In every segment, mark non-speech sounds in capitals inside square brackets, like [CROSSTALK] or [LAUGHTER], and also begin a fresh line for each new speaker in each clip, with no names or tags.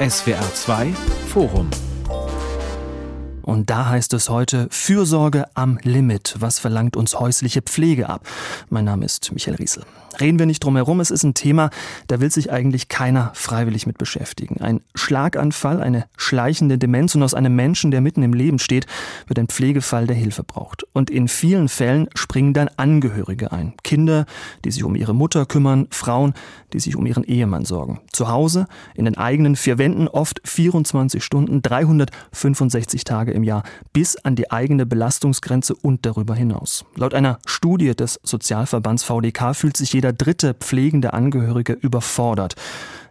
SWR 2 Forum und da heißt es heute Fürsorge am Limit. Was verlangt uns häusliche Pflege ab? Mein Name ist Michael Riesel. Reden wir nicht drum herum, es ist ein Thema, da will sich eigentlich keiner freiwillig mit beschäftigen. Ein Schlaganfall, eine schleichende Demenz und aus einem Menschen, der mitten im Leben steht, wird ein Pflegefall, der Hilfe braucht. Und in vielen Fällen springen dann Angehörige ein. Kinder, die sich um ihre Mutter kümmern, Frauen, die sich um ihren Ehemann sorgen. Zu Hause, in den eigenen vier Wänden, oft 24 Stunden, 365 Tage im Jahr bis an die eigene Belastungsgrenze und darüber hinaus. Laut einer Studie des Sozialverbands VDK fühlt sich jeder dritte pflegende Angehörige überfordert.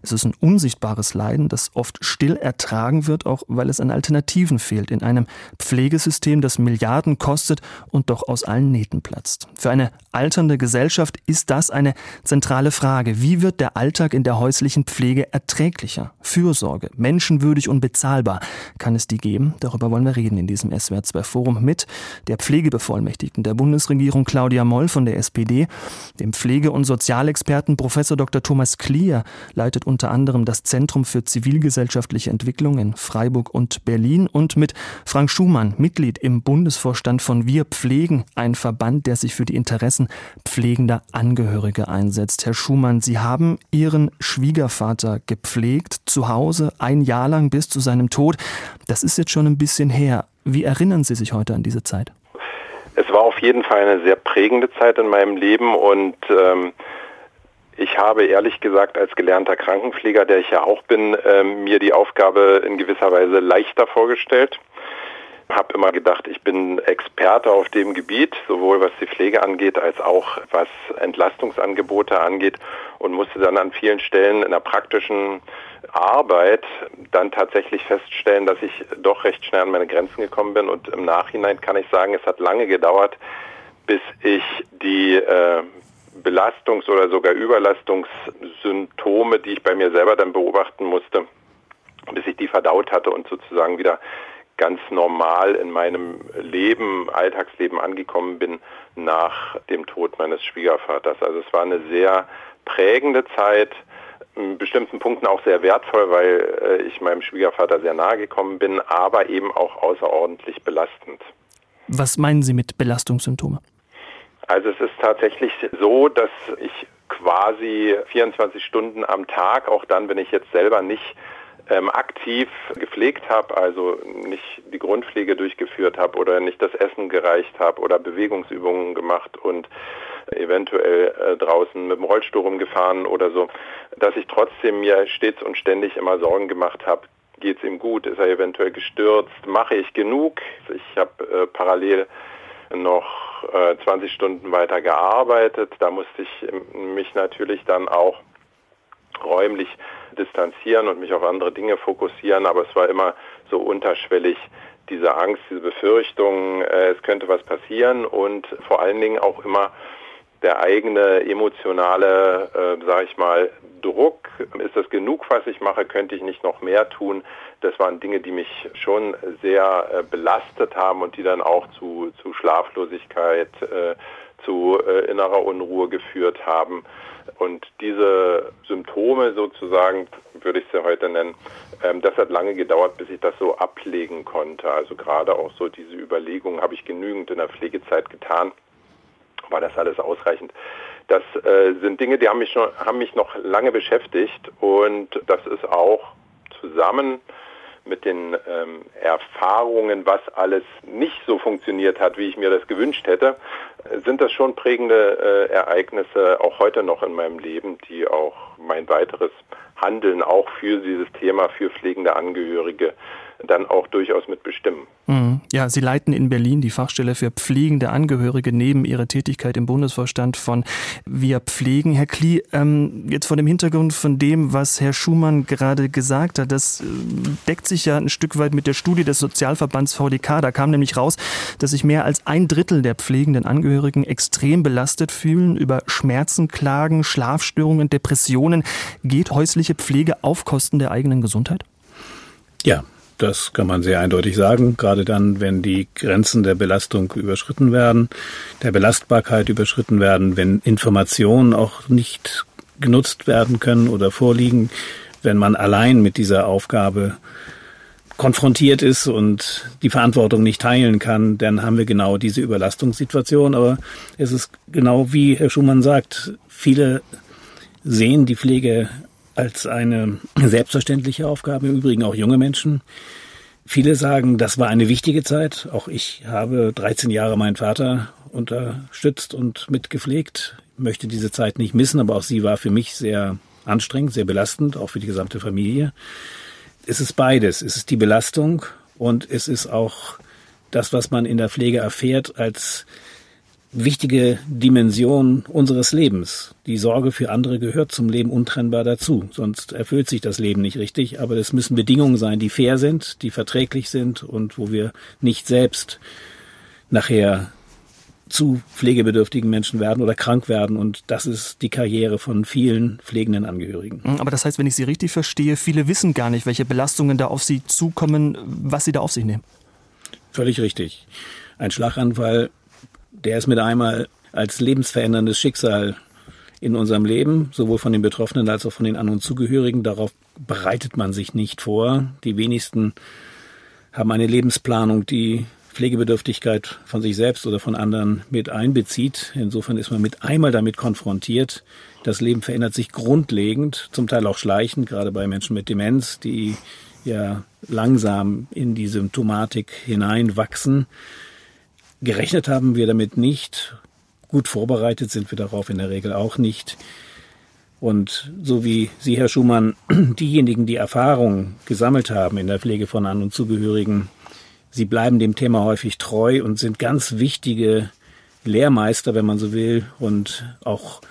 Es ist ein unsichtbares Leiden, das oft still ertragen wird, auch weil es an Alternativen fehlt, in einem Pflegesystem, das Milliarden kostet und doch aus allen Nähten platzt. Für eine alternde Gesellschaft ist das eine zentrale Frage. Wie wird der Alltag in der häuslichen Pflege erträglicher? Fürsorge, menschenwürdig und bezahlbar. Kann es die geben? Darüber wollen wir reden in diesem SWR2 Forum mit der Pflegebevollmächtigten der Bundesregierung Claudia Moll von der SPD, dem Pflege- und Sozialexperten Professor Dr. Thomas Klier, leitet unter anderem das Zentrum für zivilgesellschaftliche Entwicklung in Freiburg und Berlin und mit Frank Schumann, Mitglied im Bundesvorstand von Wir Pflegen, ein Verband, der sich für die Interessen pflegender Angehörige einsetzt. Herr Schumann, Sie haben Ihren Schwiegervater gepflegt, zu Hause, ein Jahr lang bis zu seinem Tod. Das ist jetzt schon ein bisschen her. Wie erinnern Sie sich heute an diese Zeit?
Es war auf jeden Fall eine sehr prägende Zeit in meinem Leben und ähm, ich habe ehrlich gesagt als gelernter Krankenpfleger, der ich ja auch bin, äh, mir die Aufgabe in gewisser Weise leichter vorgestellt. Habe immer gedacht, ich bin Experte auf dem Gebiet, sowohl was die Pflege angeht, als auch was Entlastungsangebote angeht und musste dann an vielen Stellen in der praktischen Arbeit dann tatsächlich feststellen, dass ich doch recht schnell an meine Grenzen gekommen bin und im Nachhinein kann ich sagen, es hat lange gedauert, bis ich die äh, Belastungs- oder sogar Überlastungssymptome, die ich bei mir selber dann beobachten musste, bis ich die verdaut hatte und sozusagen wieder ganz normal in meinem Leben, Alltagsleben angekommen bin nach dem Tod meines Schwiegervaters. Also es war eine sehr prägende Zeit, in bestimmten Punkten auch sehr wertvoll, weil äh, ich meinem Schwiegervater sehr nahe gekommen bin, aber eben auch außerordentlich belastend.
Was meinen Sie mit Belastungssymptome?
Also es ist tatsächlich so, dass ich quasi 24 Stunden am Tag, auch dann, wenn ich jetzt selber nicht ähm, aktiv gepflegt habe, also nicht die Grundpflege durchgeführt habe oder nicht das Essen gereicht habe oder Bewegungsübungen gemacht und eventuell äh, draußen mit dem Rollstuhl rumgefahren oder so, dass ich trotzdem mir stets und ständig immer Sorgen gemacht habe, geht es ihm gut, ist er eventuell gestürzt, mache ich genug? Ich habe äh, parallel noch äh, 20 Stunden weiter gearbeitet. Da musste ich mich natürlich dann auch räumlich distanzieren und mich auf andere Dinge fokussieren, aber es war immer so unterschwellig diese Angst, diese Befürchtung, äh, es könnte was passieren und vor allen Dingen auch immer der eigene emotionale, äh, sage ich mal, Druck. Ist das genug, was ich mache? Könnte ich nicht noch mehr tun? Das waren Dinge, die mich schon sehr äh, belastet haben und die dann auch zu, zu Schlaflosigkeit, äh, zu äh, innerer Unruhe geführt haben. Und diese Symptome sozusagen, würde ich sie heute nennen, ähm, das hat lange gedauert, bis ich das so ablegen konnte. Also gerade auch so diese Überlegungen habe ich genügend in der Pflegezeit getan war das alles ausreichend. Das äh, sind Dinge, die haben mich, schon, haben mich noch lange beschäftigt und das ist auch zusammen mit den ähm, Erfahrungen, was alles nicht so funktioniert hat, wie ich mir das gewünscht hätte, sind das schon prägende äh, Ereignisse auch heute noch in meinem Leben, die auch mein weiteres Handeln auch für dieses Thema, für pflegende Angehörige dann auch durchaus mitbestimmen.
Mhm. Ja, Sie leiten in Berlin die Fachstelle für pflegende Angehörige neben Ihrer Tätigkeit im Bundesvorstand von Wir Pflegen. Herr Klie, ähm, jetzt vor dem Hintergrund von dem, was Herr Schumann gerade gesagt hat, das äh, deckt sich ja ein Stück weit mit der Studie des Sozialverbands VDK. Da kam nämlich raus, dass sich mehr als ein Drittel der pflegenden Angehörigen extrem belastet fühlen, über Schmerzen klagen, Schlafstörungen, Depressionen. Geht häusliche Pflege auf Kosten der eigenen Gesundheit?
Ja, das kann man sehr eindeutig sagen, gerade dann, wenn die Grenzen der Belastung überschritten werden, der Belastbarkeit überschritten werden, wenn Informationen auch nicht genutzt werden können oder vorliegen, wenn man allein mit dieser Aufgabe konfrontiert ist und die Verantwortung nicht teilen kann, dann haben wir genau diese Überlastungssituation. Aber es ist genau wie Herr Schumann sagt, viele sehen die Pflege als eine selbstverständliche Aufgabe, im Übrigen auch junge Menschen. Viele sagen, das war eine wichtige Zeit. Auch ich habe 13 Jahre meinen Vater unterstützt und mitgepflegt, möchte diese Zeit nicht missen, aber auch sie war für mich sehr anstrengend, sehr belastend, auch für die gesamte Familie. Es ist beides. Es ist die Belastung und es ist auch das, was man in der Pflege erfährt als wichtige Dimension unseres Lebens. Die Sorge für andere gehört zum Leben untrennbar dazu, sonst erfüllt sich das Leben nicht richtig. Aber es müssen Bedingungen sein, die fair sind, die verträglich sind und wo wir nicht selbst nachher zu pflegebedürftigen Menschen werden oder krank werden. Und das ist die Karriere von vielen pflegenden Angehörigen.
Aber das heißt, wenn ich Sie richtig verstehe, viele wissen gar nicht, welche Belastungen da auf sie zukommen, was sie da auf sich nehmen.
Völlig richtig. Ein Schlaganfall der ist mit einmal als lebensveränderndes Schicksal in unserem Leben, sowohl von den Betroffenen als auch von den anderen Zugehörigen. Darauf bereitet man sich nicht vor. Die wenigsten haben eine Lebensplanung, die Pflegebedürftigkeit von sich selbst oder von anderen mit einbezieht. Insofern ist man mit einmal damit konfrontiert. Das Leben verändert sich grundlegend, zum Teil auch schleichend, gerade bei Menschen mit Demenz, die ja langsam in die Symptomatik hineinwachsen. Gerechnet haben wir damit nicht. Gut vorbereitet sind wir darauf in der Regel auch nicht. Und so wie Sie, Herr Schumann, [CLEARS THROAT] diejenigen, die Erfahrung gesammelt haben in der Pflege von An- und Zugehörigen, Sie bleiben dem Thema häufig treu und sind ganz wichtige Lehrmeister, wenn man so will, und auch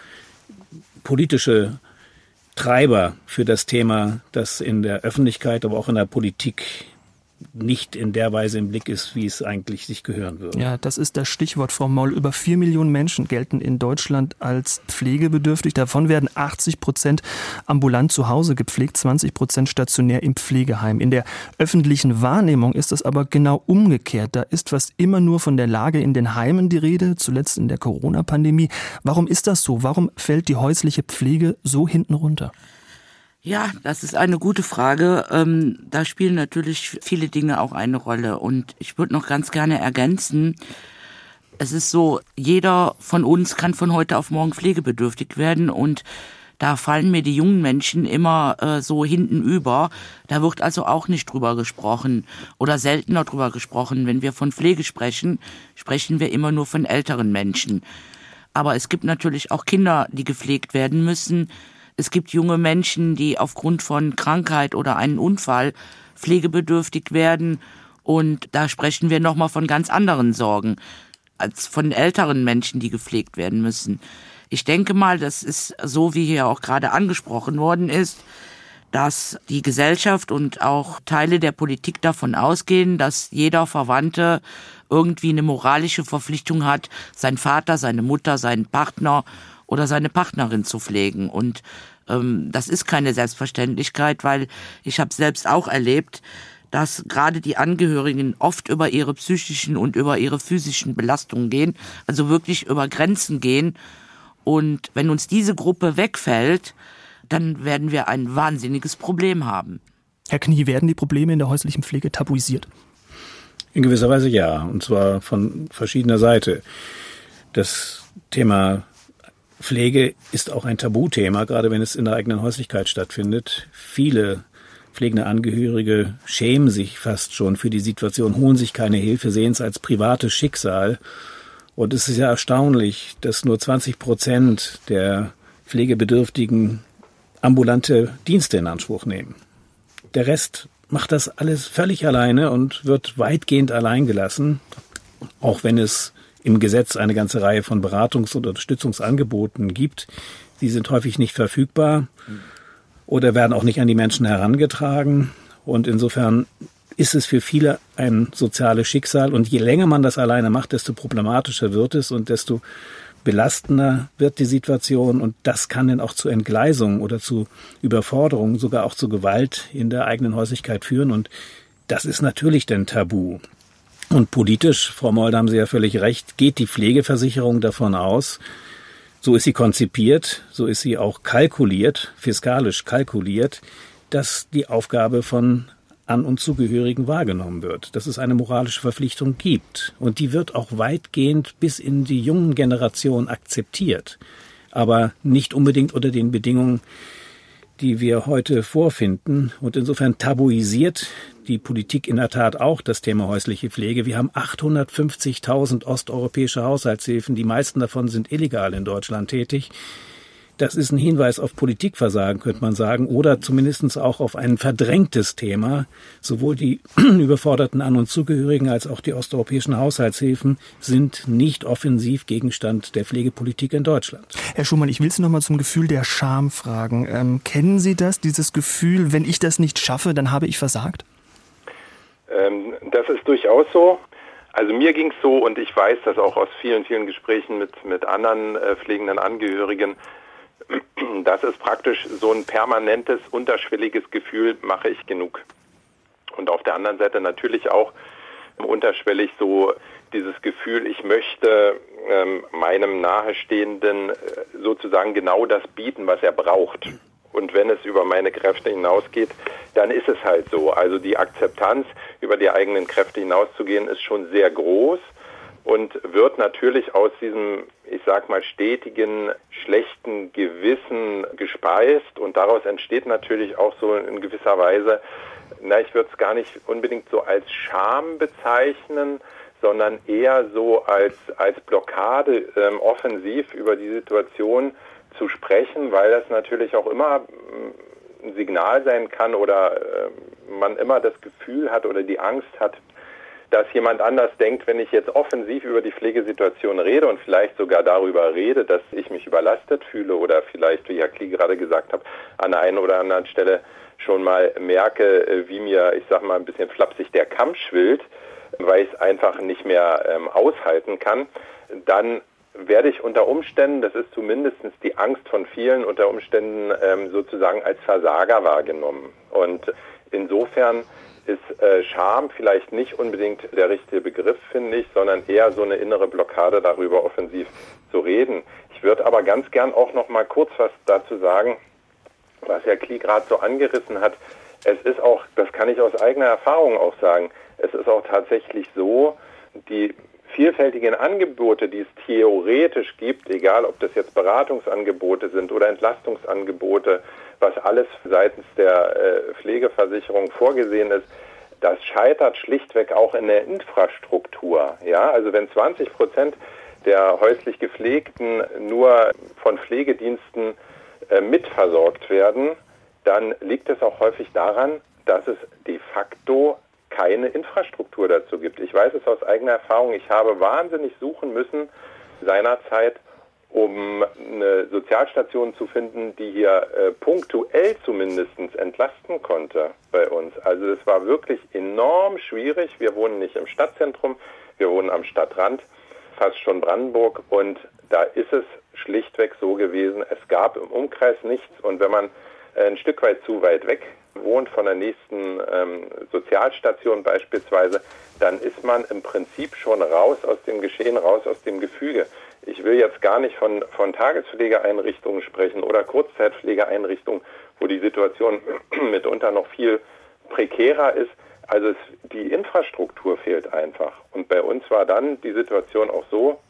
politische Treiber für das Thema, das in der Öffentlichkeit, aber auch in der Politik nicht in der Weise im Blick ist, wie es eigentlich sich gehören würde.
Ja, das ist das Stichwort, Frau Maul. Über vier Millionen Menschen gelten in Deutschland als pflegebedürftig. Davon werden 80 Prozent ambulant zu Hause gepflegt, 20 Prozent stationär im Pflegeheim. In der öffentlichen Wahrnehmung ist es aber genau umgekehrt. Da ist fast immer nur von der Lage in den Heimen die Rede, zuletzt in der Corona-Pandemie. Warum ist das so? Warum fällt die häusliche Pflege so hinten runter?
Ja, das ist eine gute Frage. Ähm, da spielen natürlich viele Dinge auch eine Rolle. Und ich würde noch ganz gerne ergänzen, es ist so, jeder von uns kann von heute auf morgen pflegebedürftig werden und da fallen mir die jungen Menschen immer äh, so hinten über. Da wird also auch nicht drüber gesprochen oder seltener drüber gesprochen. Wenn wir von Pflege sprechen, sprechen wir immer nur von älteren Menschen. Aber es gibt natürlich auch Kinder, die gepflegt werden müssen. Es gibt junge Menschen, die aufgrund von Krankheit oder einem Unfall pflegebedürftig werden. Und da sprechen wir nochmal von ganz anderen Sorgen als von älteren Menschen, die gepflegt werden müssen. Ich denke mal, das ist so, wie hier auch gerade angesprochen worden ist, dass die Gesellschaft und auch Teile der Politik davon ausgehen, dass jeder Verwandte irgendwie eine moralische Verpflichtung hat, sein Vater, seine Mutter, seinen Partner oder seine Partnerin zu pflegen. Und ähm, das ist keine Selbstverständlichkeit, weil ich habe selbst auch erlebt, dass gerade die Angehörigen oft über ihre psychischen und über ihre physischen Belastungen gehen, also wirklich über Grenzen gehen. Und wenn uns diese Gruppe wegfällt, dann werden wir ein wahnsinniges Problem haben.
Herr Knie, werden die Probleme in der häuslichen Pflege tabuisiert?
In gewisser Weise ja, und zwar von verschiedener Seite. Das Thema Pflege ist auch ein Tabuthema, gerade wenn es in der eigenen Häuslichkeit stattfindet. Viele pflegende Angehörige schämen sich fast schon für die Situation, holen sich keine Hilfe, sehen es als privates Schicksal. Und es ist ja erstaunlich, dass nur 20 Prozent der Pflegebedürftigen ambulante Dienste in Anspruch nehmen. Der Rest macht das alles völlig alleine und wird weitgehend allein gelassen, auch wenn es im Gesetz eine ganze Reihe von Beratungs- und Unterstützungsangeboten gibt. Die sind häufig nicht verfügbar oder werden auch nicht an die Menschen herangetragen. Und insofern ist es für viele ein soziales Schicksal. Und je länger man das alleine macht, desto problematischer wird es und desto belastender wird die Situation. Und das kann dann auch zu Entgleisungen oder zu Überforderungen, sogar auch zu Gewalt in der eigenen Häuslichkeit führen. Und das ist natürlich denn tabu. Und politisch, Frau Mold, haben Sie ja völlig recht, geht die Pflegeversicherung davon aus, so ist sie konzipiert, so ist sie auch kalkuliert, fiskalisch kalkuliert, dass die Aufgabe von an und Zugehörigen wahrgenommen wird, dass es eine moralische Verpflichtung gibt. Und die wird auch weitgehend bis in die jungen Generationen akzeptiert, aber nicht unbedingt unter den Bedingungen, die wir heute vorfinden. Und insofern tabuisiert die Politik in der Tat auch das Thema häusliche Pflege. Wir haben 850.000 osteuropäische Haushaltshilfen. Die meisten davon sind illegal in Deutschland tätig. Das ist ein Hinweis auf Politikversagen, könnte man sagen, oder zumindest auch auf ein verdrängtes Thema. Sowohl die [CLEARS THROAT] überforderten An- und Zugehörigen als auch die osteuropäischen Haushaltshilfen sind nicht offensiv Gegenstand der Pflegepolitik in Deutschland.
Herr Schumann, ich will Sie noch mal zum Gefühl der Scham fragen. Ähm, kennen Sie das, dieses Gefühl, wenn ich das nicht schaffe, dann habe ich versagt?
Ähm, das ist durchaus so. Also mir ging es so und ich weiß das auch aus vielen, vielen Gesprächen mit, mit anderen äh, pflegenden Angehörigen, das ist praktisch so ein permanentes, unterschwelliges Gefühl, mache ich genug. Und auf der anderen Seite natürlich auch unterschwellig so dieses Gefühl, ich möchte ähm, meinem Nahestehenden äh, sozusagen genau das bieten, was er braucht. Und wenn es über meine Kräfte hinausgeht, dann ist es halt so. Also die Akzeptanz, über die eigenen Kräfte hinauszugehen, ist schon sehr groß und wird natürlich aus diesem, ich sag mal, stetigen, schlechten Gewissen gespeist. Und daraus entsteht natürlich auch so in gewisser Weise, na, ich würde es gar nicht unbedingt so als Scham bezeichnen, sondern eher so als, als Blockade ähm, offensiv über die Situation zu sprechen, weil das natürlich auch immer mm, ein Signal sein kann oder äh, man immer das Gefühl hat oder die Angst hat, dass jemand anders denkt, wenn ich jetzt offensiv über die Pflegesituation rede und vielleicht sogar darüber rede, dass ich mich überlastet fühle oder vielleicht, wie Herr Klie gerade gesagt hat, an der einen oder anderen Stelle schon mal merke, äh, wie mir, ich sag mal, ein bisschen flapsig der Kamm schwillt, weil ich es einfach nicht mehr ähm, aushalten kann, dann werde ich unter Umständen, das ist zumindest die Angst von vielen, unter Umständen ähm, sozusagen als Versager wahrgenommen. Und insofern ist äh, Scham vielleicht nicht unbedingt der richtige Begriff, finde ich, sondern eher so eine innere Blockade darüber offensiv zu reden. Ich würde aber ganz gern auch noch mal kurz was dazu sagen, was Herr Klie gerade so angerissen hat. Es ist auch, das kann ich aus eigener Erfahrung auch sagen, es ist auch tatsächlich so, die vielfältigen Angebote, die es theoretisch gibt, egal ob das jetzt Beratungsangebote sind oder Entlastungsangebote, was alles seitens der äh, Pflegeversicherung vorgesehen ist, das scheitert schlichtweg auch in der Infrastruktur. Ja, also wenn 20 Prozent der häuslich Gepflegten nur von Pflegediensten äh, mitversorgt werden, dann liegt es auch häufig daran, dass es de facto keine Infrastruktur dazu gibt. Ich weiß es aus eigener Erfahrung. Ich habe wahnsinnig suchen müssen seinerzeit, um eine Sozialstation zu finden, die hier äh, punktuell zumindest entlasten konnte bei uns. Also es war wirklich enorm schwierig. Wir wohnen nicht im Stadtzentrum, wir wohnen am Stadtrand, fast schon Brandenburg und da ist es schlichtweg so gewesen, es gab im Umkreis nichts und wenn man ein Stück weit zu weit weg wohnt von der nächsten ähm, Sozialstation beispielsweise, dann ist man im Prinzip schon raus aus dem Geschehen, raus aus dem Gefüge. Ich will jetzt gar nicht von, von Tagespflegeeinrichtungen sprechen oder Kurzzeitpflegeeinrichtungen, wo die Situation [CLEARS THROAT] mitunter noch viel prekärer ist. Also es, die Infrastruktur fehlt einfach. Und bei uns war dann die Situation auch so,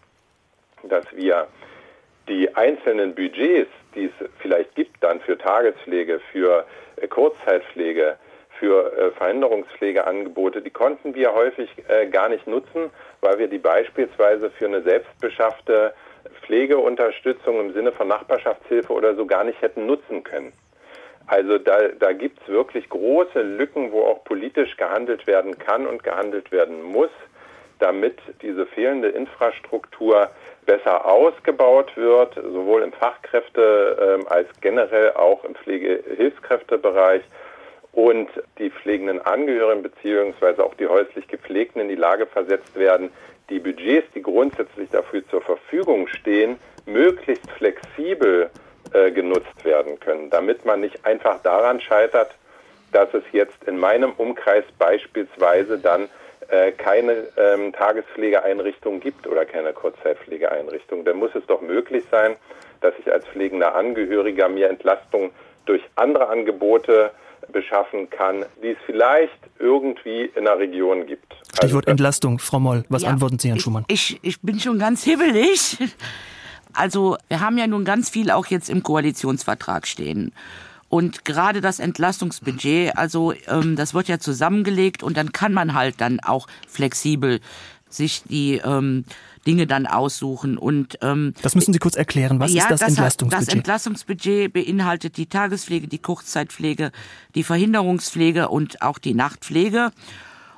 dass wir die einzelnen Budgets, die es vielleicht gibt dann für Tagespflege, für äh, Kurzzeitpflege, für äh, Verhinderungspflegeangebote, die konnten wir häufig äh, gar nicht nutzen, weil wir die beispielsweise für eine selbstbeschaffte Pflegeunterstützung im Sinne von Nachbarschaftshilfe oder so gar nicht hätten nutzen können. Also da, da gibt es wirklich große Lücken, wo auch politisch gehandelt werden kann und gehandelt werden muss, damit diese fehlende Infrastruktur besser ausgebaut wird, sowohl im Fachkräfte äh, als generell auch im Pflegehilfskräftebereich und die pflegenden Angehörigen beziehungsweise auch die häuslich Gepflegten in die Lage versetzt werden, die Budgets, die grundsätzlich dafür zur Verfügung stehen, möglichst flexibel äh, genutzt werden können, damit man nicht einfach daran scheitert, dass es jetzt in meinem Umkreis beispielsweise dann äh, keine ähm, Tagespflegeeinrichtung gibt oder keine Kurzzeitpflegeeinrichtung, dann muss es doch möglich sein, dass ich als pflegender Angehöriger mir Entlastung durch andere Angebote beschaffen kann, die es vielleicht irgendwie in der Region gibt.
Stichwort also, Entlastung, Frau Moll. Was ja, antworten Sie, Herrn Schumann?
Ich, ich bin schon ganz hibbelig. Also wir haben ja nun ganz viel auch jetzt im Koalitionsvertrag stehen. Und gerade das Entlastungsbudget, also ähm, das wird ja zusammengelegt und dann kann man halt dann auch flexibel sich die ähm, Dinge dann aussuchen. Und ähm,
das müssen Sie kurz erklären. Was ja, ist das, das Entlastungsbudget?
Das Entlastungsbudget beinhaltet die Tagespflege, die Kurzzeitpflege, die Verhinderungspflege und auch die Nachtpflege.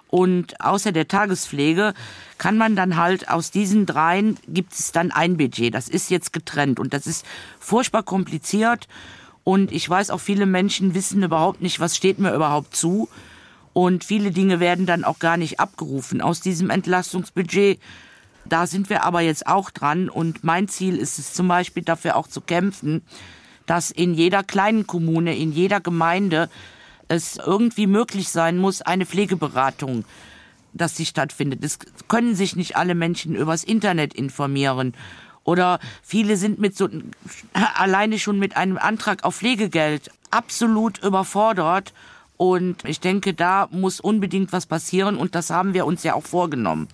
Und außer der Tagespflege kann man dann halt aus diesen dreien gibt es dann ein Budget. Das ist jetzt getrennt und das ist furchtbar kompliziert. Und ich weiß auch, viele Menschen wissen überhaupt nicht, was steht mir überhaupt zu. Und viele Dinge werden dann auch gar nicht abgerufen aus diesem Entlastungsbudget. Da sind wir aber jetzt auch dran. Und mein Ziel ist es zum Beispiel dafür auch zu kämpfen, dass in jeder kleinen Kommune, in jeder Gemeinde es irgendwie möglich sein muss, eine Pflegeberatung, dass sie stattfindet. Es können sich nicht alle Menschen übers Internet informieren. Oder viele sind mit so, alleine schon mit einem Antrag auf Pflegegeld absolut überfordert. Und ich denke, da muss unbedingt was passieren und das haben wir uns ja auch vorgenommen.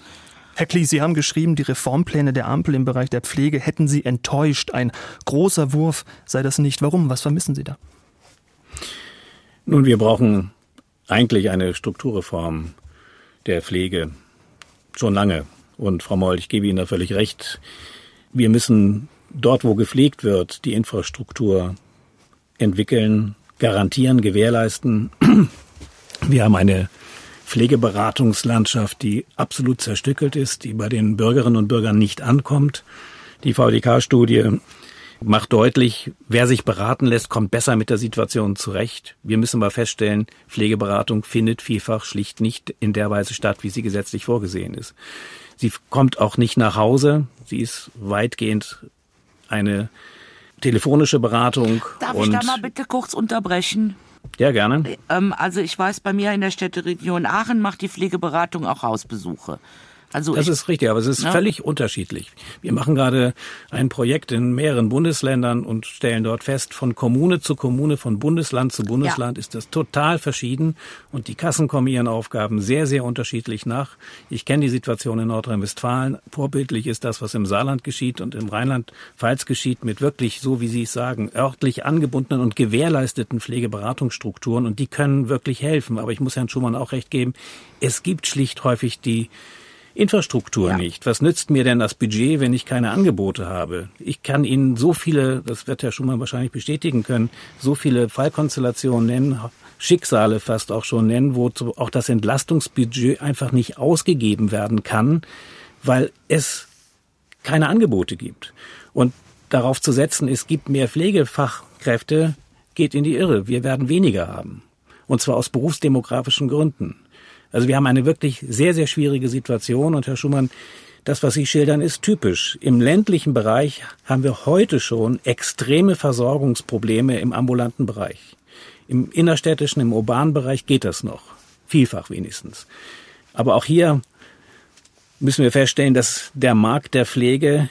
Herr Klie, Sie haben geschrieben, die Reformpläne der Ampel im Bereich der Pflege hätten Sie enttäuscht. Ein großer Wurf sei das nicht. Warum? Was vermissen Sie da?
Nun, wir brauchen eigentlich eine Strukturreform der Pflege schon lange. Und Frau Moll, ich gebe Ihnen da völlig recht. Wir müssen dort, wo gepflegt wird, die Infrastruktur entwickeln, garantieren, gewährleisten. [CLEARS THROAT] Wir haben eine Pflegeberatungslandschaft, die absolut zerstückelt ist, die bei den Bürgerinnen und Bürgern nicht ankommt. Die VDK-Studie macht deutlich, wer sich beraten lässt, kommt besser mit der Situation zurecht. Wir müssen aber feststellen, Pflegeberatung findet vielfach schlicht nicht in der Weise statt, wie sie gesetzlich vorgesehen ist. Sie kommt auch nicht nach Hause. Sie ist weitgehend eine telefonische Beratung.
Darf ich da mal bitte kurz unterbrechen?
Ja, gerne.
Ähm, also ich weiß, bei mir in der Städteregion Aachen macht die Pflegeberatung auch Hausbesuche.
Also das ist richtig, aber es ist ja. völlig unterschiedlich. Wir machen gerade ein Projekt in mehreren Bundesländern und stellen dort fest, von Kommune zu Kommune, von Bundesland zu Bundesland ja. ist das total verschieden und die Kassen kommen ihren Aufgaben sehr, sehr unterschiedlich nach. Ich kenne die Situation in Nordrhein-Westfalen. Vorbildlich ist das, was im Saarland geschieht und im Rheinland-Pfalz geschieht, mit wirklich, so wie Sie es sagen, örtlich angebundenen und gewährleisteten Pflegeberatungsstrukturen und die können wirklich helfen. Aber ich muss Herrn Schumann auch recht geben, es gibt schlicht häufig die Infrastruktur ja. nicht. Was nützt mir denn das Budget, wenn ich keine Angebote habe? Ich kann Ihnen so viele, das wird Herr Schumann wahrscheinlich bestätigen können, so viele Fallkonstellationen nennen, Schicksale fast auch schon nennen, wo auch das Entlastungsbudget einfach nicht ausgegeben werden kann, weil es keine Angebote gibt. Und darauf zu setzen, es gibt mehr Pflegefachkräfte, geht in die Irre. Wir werden weniger haben. Und zwar aus berufsdemografischen Gründen. Also wir haben eine wirklich sehr, sehr schwierige Situation und Herr Schumann, das, was Sie schildern, ist typisch. Im ländlichen Bereich haben wir heute schon extreme Versorgungsprobleme im ambulanten Bereich. Im innerstädtischen, im urbanen Bereich geht das noch. Vielfach wenigstens. Aber auch hier müssen wir feststellen, dass der Markt der Pflege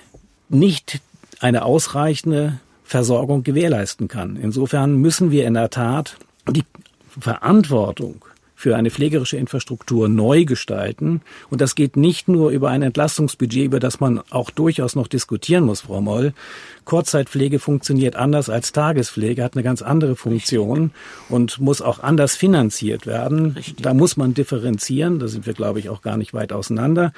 nicht eine ausreichende Versorgung gewährleisten kann. Insofern müssen wir in der Tat die Verantwortung für eine pflegerische Infrastruktur neu gestalten. Und das geht nicht nur über ein Entlastungsbudget, über das man auch durchaus noch diskutieren muss, Frau Moll. Kurzzeitpflege funktioniert anders als Tagespflege, hat eine ganz andere Funktion und muss auch anders finanziert werden. Richtig. Da muss man differenzieren, da sind wir, glaube ich, auch gar nicht weit auseinander.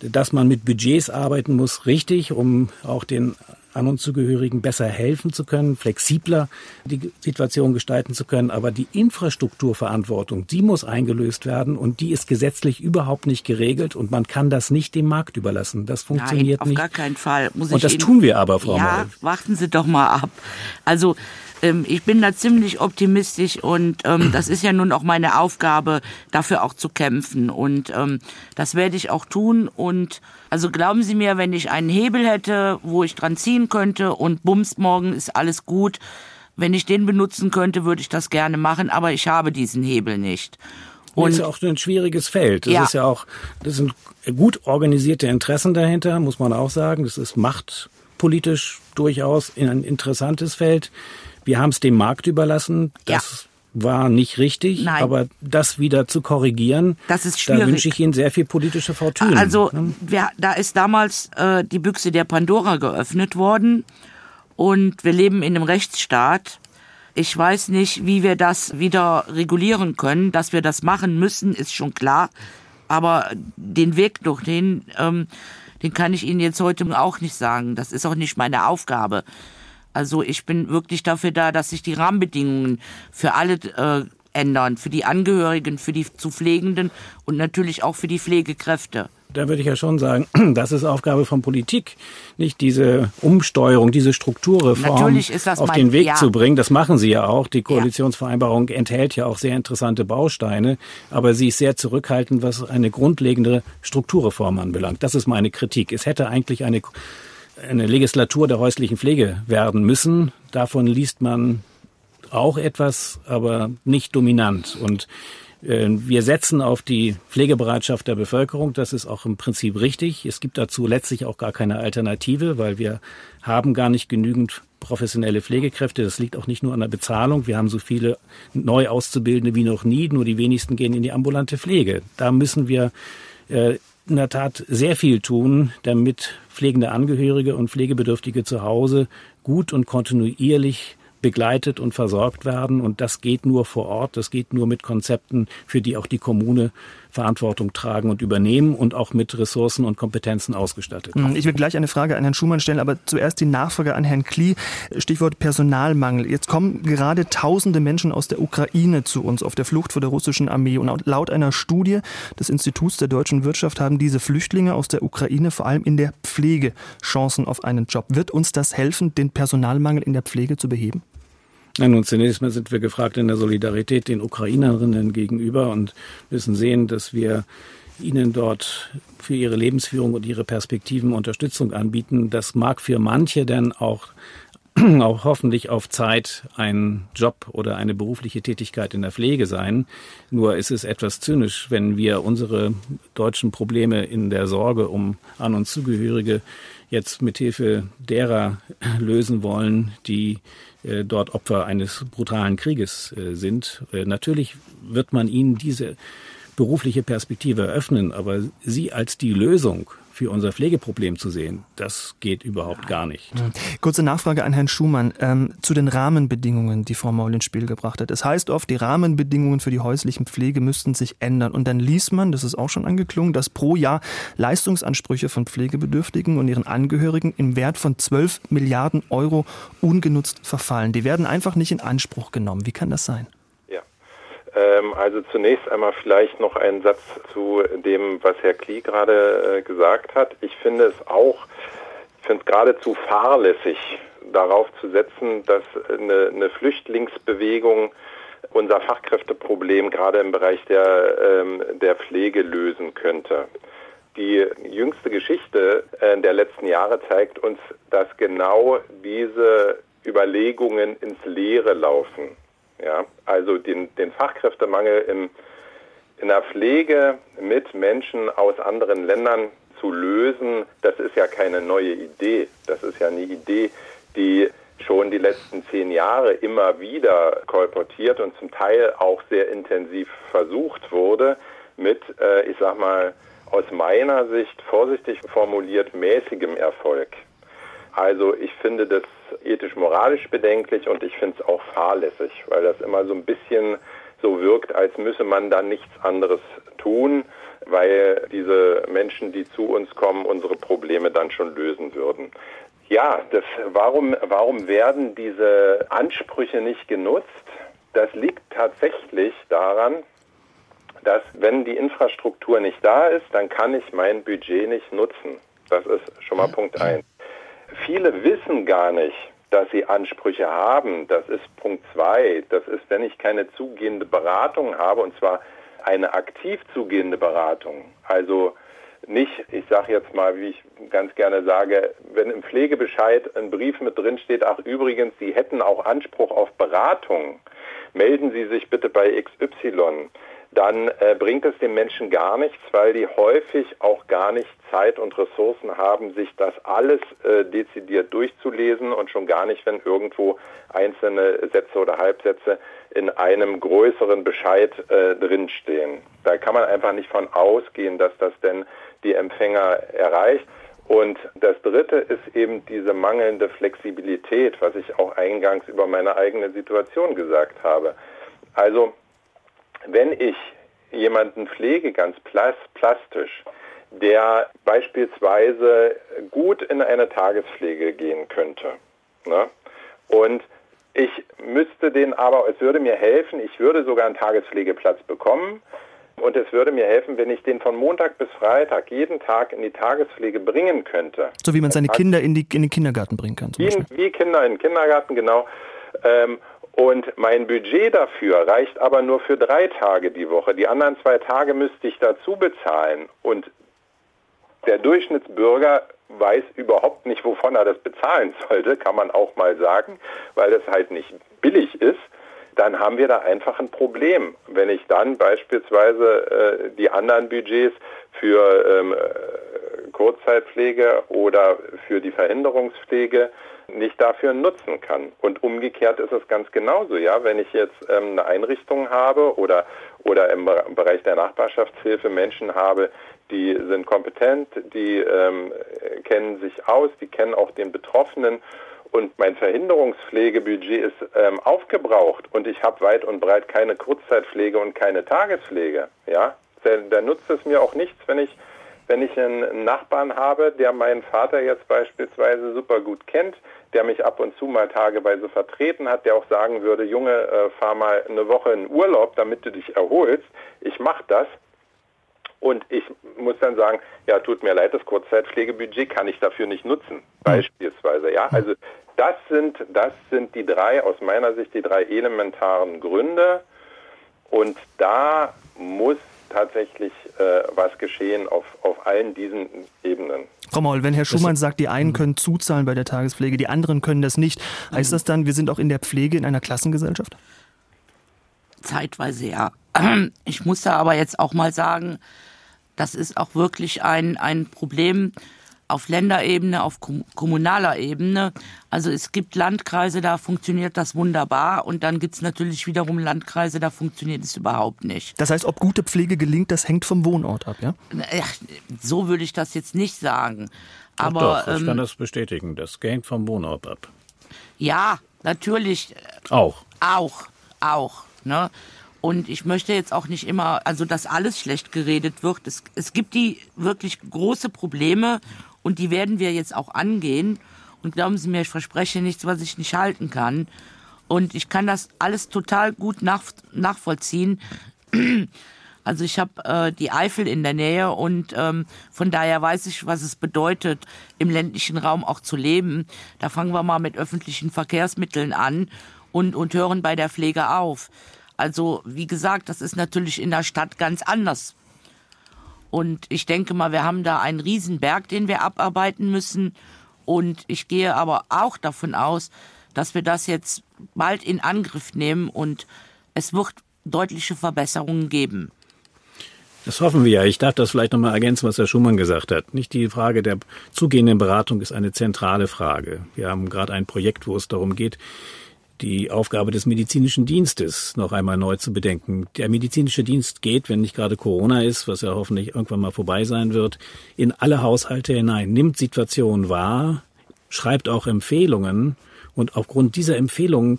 Dass man mit Budgets arbeiten muss, richtig, um auch den an uns zugehörigen besser helfen zu können, flexibler die Situation gestalten zu können. Aber die Infrastrukturverantwortung, die muss eingelöst werden und die ist gesetzlich überhaupt nicht geregelt und man kann das nicht dem Markt überlassen. Das funktioniert
Nein, auf
nicht.
Auf gar keinen Fall.
Muss und das tun wir aber, Frau
Ja, Moll. warten Sie doch mal ab. Also ähm, ich bin da ziemlich optimistisch und ähm, das ist ja nun auch meine Aufgabe, dafür auch zu kämpfen. Und ähm, das werde ich auch tun. Und also glauben Sie mir, wenn ich einen Hebel hätte, wo ich dran ziehen könnte und bums, morgen ist alles gut, wenn ich den benutzen könnte, würde ich das gerne machen, aber ich habe diesen Hebel nicht.
Und das ist ja auch ein schwieriges Feld. Das ja. ist ja auch, das sind gut organisierte Interessen dahinter, muss man auch sagen. Das ist machtpolitisch durchaus ein interessantes Feld. Wir haben es dem Markt überlassen. Das war nicht richtig,
Nein.
aber das wieder zu korrigieren,
das ist schwierig.
da wünsche ich Ihnen sehr viel politische Fortune.
Also wir, da ist damals äh, die Büchse der Pandora geöffnet worden und wir leben in einem Rechtsstaat. Ich weiß nicht, wie wir das wieder regulieren können. Dass wir das machen müssen, ist schon klar. Aber den Weg dorthin, ähm, den kann ich Ihnen jetzt heute auch nicht sagen. Das ist auch nicht meine Aufgabe. Also ich bin wirklich dafür da, dass sich die Rahmenbedingungen für alle äh, ändern, für die Angehörigen, für die zu Pflegenden und natürlich auch für die Pflegekräfte
da würde ich ja schon sagen, [CLEARS THROAT] das ist Aufgabe von Politik, nicht diese Umsteuerung, diese Strukturreform auf
mein,
den Weg
ja.
zu bringen. Das machen Sie ja auch. Die Koalitionsvereinbarung ja. enthält ja auch sehr interessante Bausteine, aber sie ist sehr zurückhaltend, was eine grundlegende Strukturreform anbelangt. Das ist meine Kritik. Es hätte eigentlich eine, eine Legislatur der häuslichen Pflege werden müssen. Davon liest man auch etwas, aber nicht dominant. Und äh, wir setzen auf die Pflegebereitschaft der Bevölkerung. Das ist auch im Prinzip richtig. Es gibt dazu letztlich auch gar keine Alternative, weil wir haben gar nicht genügend professionelle Pflegekräfte. Das liegt auch nicht nur an der Bezahlung. Wir haben so viele neu Auszubildende wie noch nie. Nur die wenigsten gehen in die ambulante Pflege. Da müssen wir äh, in der Tat sehr viel tun, damit pflegende Angehörige und Pflegebedürftige zu Hause gut und kontinuierlich begleitet und versorgt werden. Und das geht nur vor Ort, das geht nur mit Konzepten, für die auch die Kommune Verantwortung tragen und übernehmen und auch mit Ressourcen und Kompetenzen ausgestattet.
Hm, ich will gleich eine Frage an Herrn Schumann stellen, aber zuerst die Nachfrage an Herrn Klie. Stichwort Personalmangel. Jetzt kommen gerade tausende Menschen aus der Ukraine zu uns auf der Flucht vor der russischen Armee. Und laut einer Studie des Instituts der deutschen Wirtschaft haben diese Flüchtlinge aus der Ukraine vor allem in der Pflege Chancen auf einen Job. Wird uns das helfen, den Personalmangel in der Pflege zu beheben?
Na nun, zunächst mal sind wir gefragt in der Solidarität den Ukrainerinnen gegenüber und müssen sehen, dass wir ihnen dort für ihre Lebensführung und ihre Perspektiven Unterstützung anbieten. Das mag für manche denn auch [CLEARS THROAT] auch hoffentlich auf Zeit ein Job oder eine berufliche Tätigkeit in der Pflege sein. Nur ist es etwas zynisch, wenn wir unsere deutschen Probleme in der Sorge um An- und Zugehörige jetzt mit Hilfe derer [CLEARS THROAT] lösen wollen, die äh, dort Opfer eines brutalen Krieges äh, sind. Äh, natürlich wird man ihnen diese berufliche Perspektive eröffnen, aber sie als die Lösung für unser Pflegeproblem zu sehen, das geht überhaupt gar nicht.
Kurze Nachfrage an Herrn Schumann ähm, zu den Rahmenbedingungen, die Frau Maul ins Spiel gebracht hat. Es heißt oft, die Rahmenbedingungen für die häuslichen Pflege müssten sich ändern. Und dann liest man, das ist auch schon angeklungen, dass pro Jahr Leistungsansprüche von Pflegebedürftigen und ihren Angehörigen im Wert von 12 Milliarden Euro ungenutzt verfallen. Die werden einfach nicht in Anspruch genommen. Wie kann das sein?
Ähm, also zunächst einmal vielleicht noch ein Satz zu dem, was Herr Klie gerade äh, gesagt hat. Ich finde es auch, ich finde es geradezu fahrlässig, darauf zu setzen, dass eine, eine Flüchtlingsbewegung unser Fachkräfteproblem gerade im Bereich der, ähm, der Pflege lösen könnte. Die jüngste Geschichte äh, der letzten Jahre zeigt uns, dass genau diese Überlegungen ins Leere laufen. Ja, also den, den Fachkräftemangel im, in der Pflege mit Menschen aus anderen Ländern zu lösen, das ist ja keine neue Idee. Das ist ja eine Idee, die schon die letzten zehn Jahre immer wieder kolportiert und zum Teil auch sehr intensiv versucht wurde mit, äh, ich sag mal, aus meiner Sicht vorsichtig formuliert mäßigem Erfolg. Also ich finde das ethisch-moralisch bedenklich und ich finde es auch fahrlässig, weil das immer so ein bisschen so wirkt, als müsse man dann nichts anderes tun, weil diese Menschen, die zu uns kommen, unsere Probleme dann schon lösen würden. Ja, das, warum, warum werden diese Ansprüche nicht genutzt? Das liegt tatsächlich daran, dass wenn die Infrastruktur nicht da ist, dann kann ich mein Budget nicht nutzen. Das ist schon mal Punkt eins. Viele wissen gar nicht, dass sie Ansprüche haben. Das ist Punkt zwei. Das ist, wenn ich keine zugehende Beratung habe, und zwar eine aktiv zugehende Beratung. Also nicht, ich sage jetzt mal, wie ich ganz gerne sage, wenn im Pflegebescheid ein Brief mit drin steht, ach übrigens, Sie hätten auch Anspruch auf Beratung, melden Sie sich bitte bei XY. Dann äh, bringt es den Menschen gar nichts, weil die häufig auch gar nicht Zeit und Ressourcen haben, sich das alles äh, dezidiert durchzulesen und schon gar nicht, wenn irgendwo einzelne Sätze oder Halbsätze in einem größeren Bescheid äh, drinstehen. Da kann man einfach nicht von ausgehen, dass das denn die Empfänger erreicht. Und das Dritte ist eben diese mangelnde Flexibilität, was ich auch eingangs über meine eigene Situation gesagt habe. Also wenn ich jemanden pflege, ganz plastisch, der beispielsweise gut in eine Tagespflege gehen könnte, ne? und ich müsste den aber, es würde mir helfen, ich würde sogar einen Tagespflegeplatz bekommen, und es würde mir helfen, wenn ich den von Montag bis Freitag jeden Tag in die Tagespflege bringen könnte.
So wie man seine Kinder in, die, in den Kindergarten bringen kann.
Wie, wie, Kinder in den Kindergarten, genau. Ähm, und mein Budget dafür reicht aber nur für drei Tage die Woche. Die anderen zwei Tage müsste ich dazu bezahlen. Und der Durchschnittsbürger weiß überhaupt nicht, wovon er das bezahlen [LAUGHS] sollte, kann man auch mal sagen, weil das halt nicht billig ist. Dann haben wir da einfach ein Problem. Wenn ich dann beispielsweise äh, die anderen Budgets für ähm, Kurzzeitpflege oder für die Verhinderungspflege nicht dafür nutzen kann. Und umgekehrt ist es ganz genauso, ja, wenn ich jetzt ähm, eine Einrichtung habe oder oder im Bereich der Nachbarschaftshilfe Menschen habe, die sind kompetent, die ähm, kennen sich aus, die kennen auch den Betroffenen. Und mein Verhinderungspflegebudget ist ähm, aufgebraucht. Und ich habe weit und breit keine Kurzzeitpflege und keine Tagespflege, ja, da nutzt es mir auch nichts, wenn ich wenn ich einen Nachbarn habe, der meinen Vater jetzt beispielsweise super gut kennt, der mich ab und zu mal tageweise vertreten hat, der auch sagen würde, Junge, äh, fahr mal eine Woche in Urlaub, damit du dich erholst. Ich mache das. Und ich muss dann sagen, ja, tut mir leid, das Kurzzeitpflegebudget kann ich dafür nicht nutzen, hm. beispielsweise. Ja, also das sind, das sind die drei, aus meiner Sicht, die drei elementaren Gründe. Und da muss tatsächlich äh, was geschehen auf, auf allen diesen Ebenen.
Frau Maul, wenn Herr Schumann sagt, die einen können zuzahlen bei der Tagespflege, die anderen können das nicht, heißt das dann, wir sind auch in der Pflege in einer Klassengesellschaft?
Zeitweise ja. [CLEARS THROAT] Ich muss da aber jetzt auch mal sagen, das ist auch wirklich ein, ein Problem, auf Länderebene, auf kommunaler Ebene. Also es gibt Landkreise, da funktioniert das wunderbar und dann gibt es natürlich wiederum Landkreise, da funktioniert es überhaupt nicht.
Das heißt, ob gute Pflege gelingt, das hängt vom Wohnort ab, ja?
ja so würde ich das jetzt nicht sagen. Aber,
doch, doch, ich ähm, kann das bestätigen. Das hängt vom Wohnort ab.
Ja, natürlich.
Auch.
Auch, auch. Ne? Und ich möchte jetzt auch nicht immer, also dass alles schlecht geredet wird. Es, es gibt die wirklich große Probleme und die werden wir jetzt auch angehen. Und glauben Sie mir, ich verspreche nichts, was ich nicht halten kann. Und ich kann das alles total gut nach, nachvollziehen. [CLEARS THROAT] Also ich habe äh, die Eifel in der Nähe und ähm, von daher weiß ich, was es bedeutet, im ländlichen Raum auch zu leben. Da fangen wir mal mit öffentlichen Verkehrsmitteln an und, und hören bei der Pflege auf. Also wie gesagt, das ist natürlich in der Stadt ganz anders. Und ich denke mal, wir haben da einen Riesenberg, den wir abarbeiten müssen. Und ich gehe aber auch davon aus, dass wir das jetzt bald in Angriff nehmen und es wird deutliche Verbesserungen geben.
Das hoffen wir ja. Ich darf das vielleicht nochmal ergänzen, was Herr Schumann gesagt hat. Nicht die Frage der zugehenden Beratung ist eine zentrale Frage. Wir haben gerade ein Projekt, wo es darum geht, die Aufgabe des medizinischen Dienstes noch einmal neu zu bedenken. Der medizinische Dienst geht, wenn nicht gerade Corona ist, was ja hoffentlich irgendwann mal vorbei sein wird, in alle Haushalte hinein, nimmt Situationen wahr, schreibt auch Empfehlungen und aufgrund dieser Empfehlungen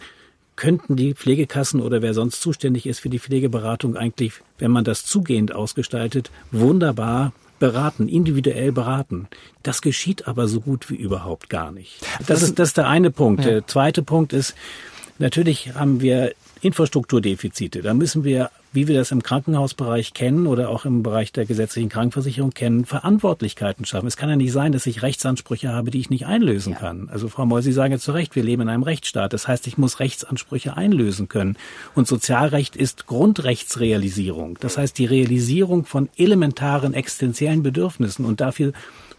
könnten die Pflegekassen oder wer sonst zuständig ist für die Pflegeberatung eigentlich, wenn man das zugehend ausgestaltet, wunderbar beraten, individuell beraten. Das geschieht aber so gut wie überhaupt gar nicht. Das ist, das ist der eine Punkt. Ja. Der zweite Punkt ist, Natürlich haben wir Infrastrukturdefizite. Da müssen wir, wie wir das im Krankenhausbereich kennen oder auch im Bereich der gesetzlichen Krankenversicherung kennen, Verantwortlichkeiten schaffen. Es kann ja nicht sein, dass ich Rechtsansprüche habe, die ich nicht einlösen ja. kann. Also Frau Moll, Sie sagen ja zu Recht, wir leben in einem Rechtsstaat. Das heißt, ich muss Rechtsansprüche einlösen können. Und Sozialrecht ist Grundrechtsrealisierung. Das heißt, die Realisierung von elementaren existenziellen Bedürfnissen. Und dafür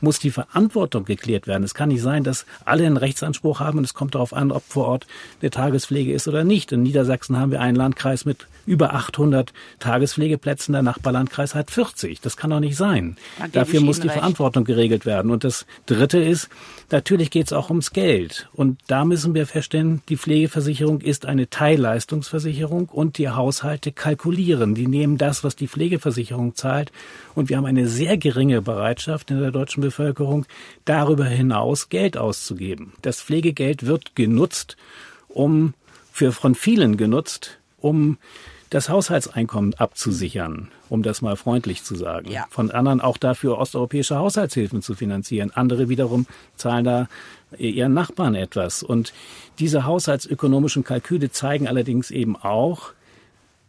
muss die Verantwortung geklärt werden. Es kann nicht sein, dass alle einen Rechtsanspruch haben und es kommt darauf an, ob vor Ort eine Tagespflege ist oder nicht. In Niedersachsen haben wir einen Landkreis mit über 800 Tagespflegeplätzen, der Nachbarlandkreis hat 40. Das kann doch nicht sein. Dafür muss die recht. Verantwortung geregelt werden. Und das Dritte ist, natürlich geht es auch ums Geld. Und da müssen wir feststellen, die Pflegeversicherung ist eine Teilleistungsversicherung und die Haushalte kalkulieren. Die nehmen das, was die Pflegeversicherung zahlt. Und wir haben eine sehr geringe Bereitschaft in der deutschen Bevölkerung, darüber hinaus Geld auszugeben. Das Pflegegeld wird genutzt, um für von vielen genutzt, um das Haushaltseinkommen abzusichern, um das mal freundlich zu sagen. Ja. Von anderen auch dafür osteuropäische Haushaltshilfen zu finanzieren. Andere wiederum zahlen da ihren Nachbarn etwas. Und diese haushaltsökonomischen Kalküle zeigen allerdings eben auch,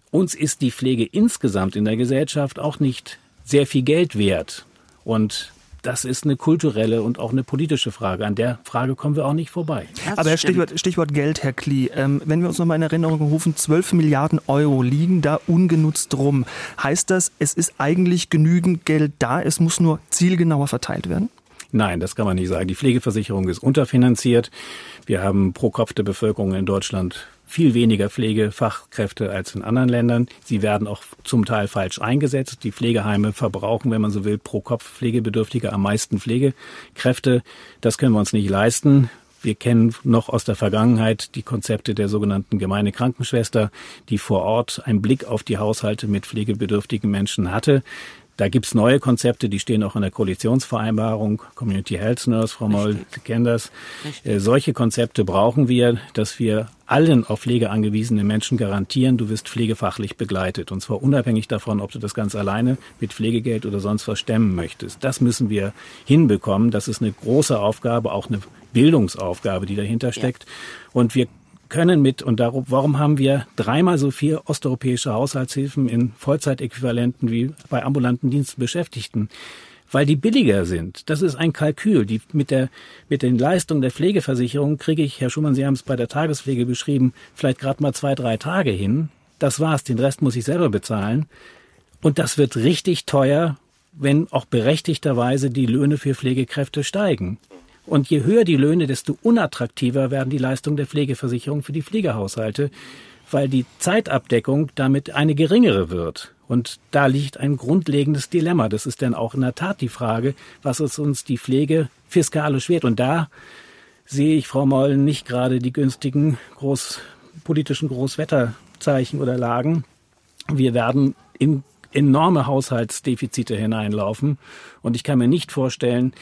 uns ist die Pflege insgesamt in der Gesellschaft auch nicht sehr viel Geld wert. Und das ist eine kulturelle und auch eine politische Frage. An der Frage kommen wir auch nicht vorbei.
Das Aber Stichwort, Stichwort, Geld, Herr Klee. Ähm, wenn wir uns noch mal in Erinnerung rufen, 12 Milliarden Euro liegen da ungenutzt rum. Heißt das, es ist eigentlich genügend Geld da, es muss nur zielgenauer verteilt werden?
Nein, das kann man nicht sagen. Die Pflegeversicherung ist unterfinanziert. Wir haben pro Kopf der Bevölkerung in Deutschland viel weniger Pflegefachkräfte als in anderen Ländern. Sie werden auch zum Teil falsch eingesetzt. Die Pflegeheime verbrauchen, wenn man so will, pro Kopf Pflegebedürftiger am meisten Pflegekräfte. Das können wir uns nicht leisten. Wir kennen noch aus der Vergangenheit die Konzepte der sogenannten gemeine Krankenschwester, die vor Ort einen Blick auf die Haushalte mit pflegebedürftigen Menschen hatte. Da gibt's neue Konzepte, die stehen auch in der Koalitionsvereinbarung, Community Health Nurse, Frau Moll, Sie kennen das. Äh, solche Konzepte brauchen wir, dass wir allen auf Pflege angewiesenen Menschen garantieren, du wirst pflegefachlich begleitet. Und zwar unabhängig davon, ob du das ganz alleine mit Pflegegeld oder sonst was stemmen möchtest. Das müssen wir hinbekommen. Das ist eine große Aufgabe, auch eine Bildungsaufgabe, die dahinter steckt. Ja. Und wir können mit, und darum, warum haben wir dreimal so viel osteuropäische Haushaltshilfen in Vollzeitäquivalenten wie bei ambulanten Dienstbeschäftigten? Weil die billiger sind. Das ist ein Kalkül. Die, mit, der, mit den Leistungen der Pflegeversicherung kriege ich, Herr Schumann, Sie haben es bei der Tagespflege beschrieben, vielleicht gerade mal zwei, drei Tage hin. Das war's. Den Rest muss ich selber bezahlen. Und das wird richtig teuer, wenn auch berechtigterweise die Löhne für Pflegekräfte steigen. Und je höher die Löhne, desto unattraktiver werden die Leistungen der Pflegeversicherung für die Pflegehaushalte, weil die Zeitabdeckung damit eine geringere wird. Und da liegt ein grundlegendes Dilemma. Das ist dann auch in der Tat die Frage, was ist uns die Pflege fiskalisch wert? Und da sehe ich, Frau Mollen, nicht gerade die günstigen groß, politischen Großwetterzeichen oder Lagen. Wir werden in enorme Haushaltsdefizite hineinlaufen. Und ich kann mir nicht vorstellen,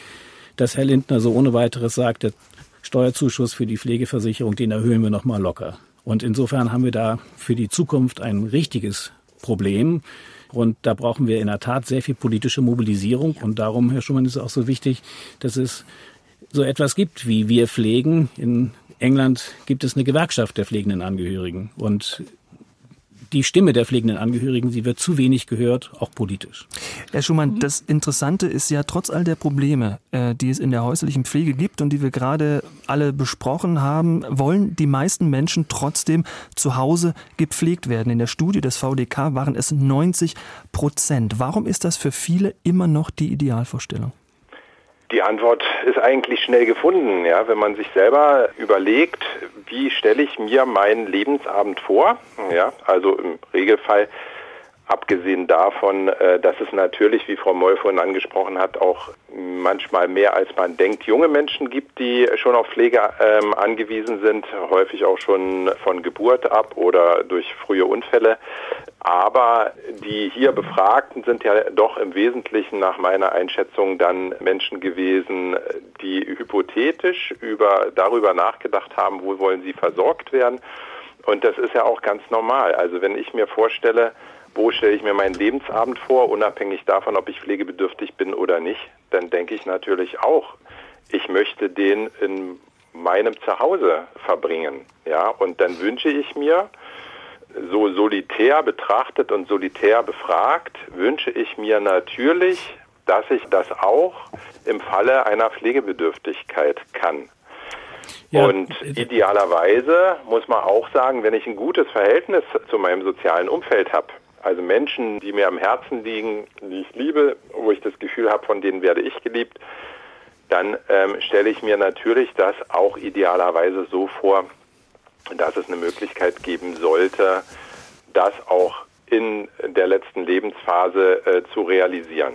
dass Herr Lindner so ohne weiteres sagt, der Steuerzuschuss für die Pflegeversicherung, den erhöhen wir nochmal locker. Und insofern haben wir da für die Zukunft ein richtiges Problem. Und da brauchen wir in der Tat sehr viel politische Mobilisierung. Und darum, Herr Schumann, ist es auch so wichtig, dass es so etwas gibt wie wir pflegen. In England gibt es eine Gewerkschaft der pflegenden Angehörigen. Und die Stimme der pflegenden Angehörigen, sie wird zu wenig gehört, auch politisch.
Herr Schumann, mhm. das Interessante ist ja, trotz all der Probleme, äh, die es in der häuslichen Pflege gibt und die wir gerade alle besprochen haben, wollen die meisten Menschen trotzdem zu Hause gepflegt werden. In der Studie des VDK waren es 90 Prozent. Warum ist das für viele immer noch die Idealvorstellung?
Die Antwort ist eigentlich schnell gefunden, ja, wenn man sich selber überlegt, wie stelle ich mir meinen Lebensabend vor, ja, also im Regelfall abgesehen davon, äh, dass es natürlich, wie Frau Moll vorhin angesprochen hat, auch manchmal mehr als man denkt, junge Menschen gibt, die schon auf Pflege ähm, angewiesen sind, häufig auch schon von Geburt ab oder durch frühe Unfälle. Aber die hier Befragten sind ja doch im Wesentlichen nach meiner Einschätzung dann Menschen gewesen, die hypothetisch über, darüber nachgedacht haben, wo wollen sie versorgt werden. Und das ist ja auch ganz normal. Also wenn ich mir vorstelle, wo stelle ich mir meinen Lebensabend vor, unabhängig davon, ob ich pflegebedürftig bin oder nicht, dann denke ich natürlich auch, ich möchte den in meinem Zuhause verbringen. Ja, und dann wünsche ich mir, so solitär betrachtet und solitär befragt, wünsche ich mir natürlich, dass ich das auch im Falle einer Pflegebedürftigkeit kann. Ja. Und idealerweise muss man auch sagen, wenn ich ein gutes Verhältnis zu meinem sozialen Umfeld habe, also Menschen, die mir am Herzen liegen, die ich liebe, wo ich das Gefühl habe, von denen werde ich geliebt, dann ähm, stelle ich mir natürlich das auch idealerweise so vor, dass es eine Möglichkeit geben sollte, das auch in der letzten Lebensphase äh, zu realisieren.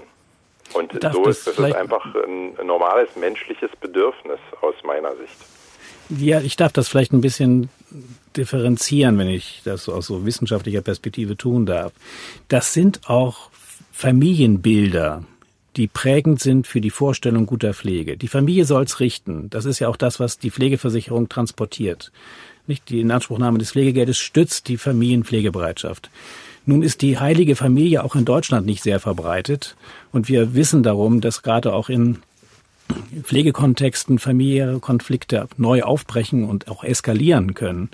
Und Darf so ist das ist einfach ein normales menschliches Bedürfnis aus meiner Sicht.
Ja, ich darf das vielleicht ein bisschen differenzieren, wenn ich das aus so wissenschaftlicher Perspektive tun darf. Das sind auch Familienbilder, die prägend sind für die Vorstellung guter Pflege. Die Familie soll's richten. Das ist ja auch das, was die Pflegeversicherung transportiert. Nicht die Inanspruchnahme des Pflegegeldes stützt die Familienpflegebereitschaft. Nun ist die heilige Familie auch in Deutschland nicht sehr verbreitet und wir wissen darum, dass gerade auch in Pflegekontexten familiäre Konflikte neu aufbrechen und auch eskalieren können,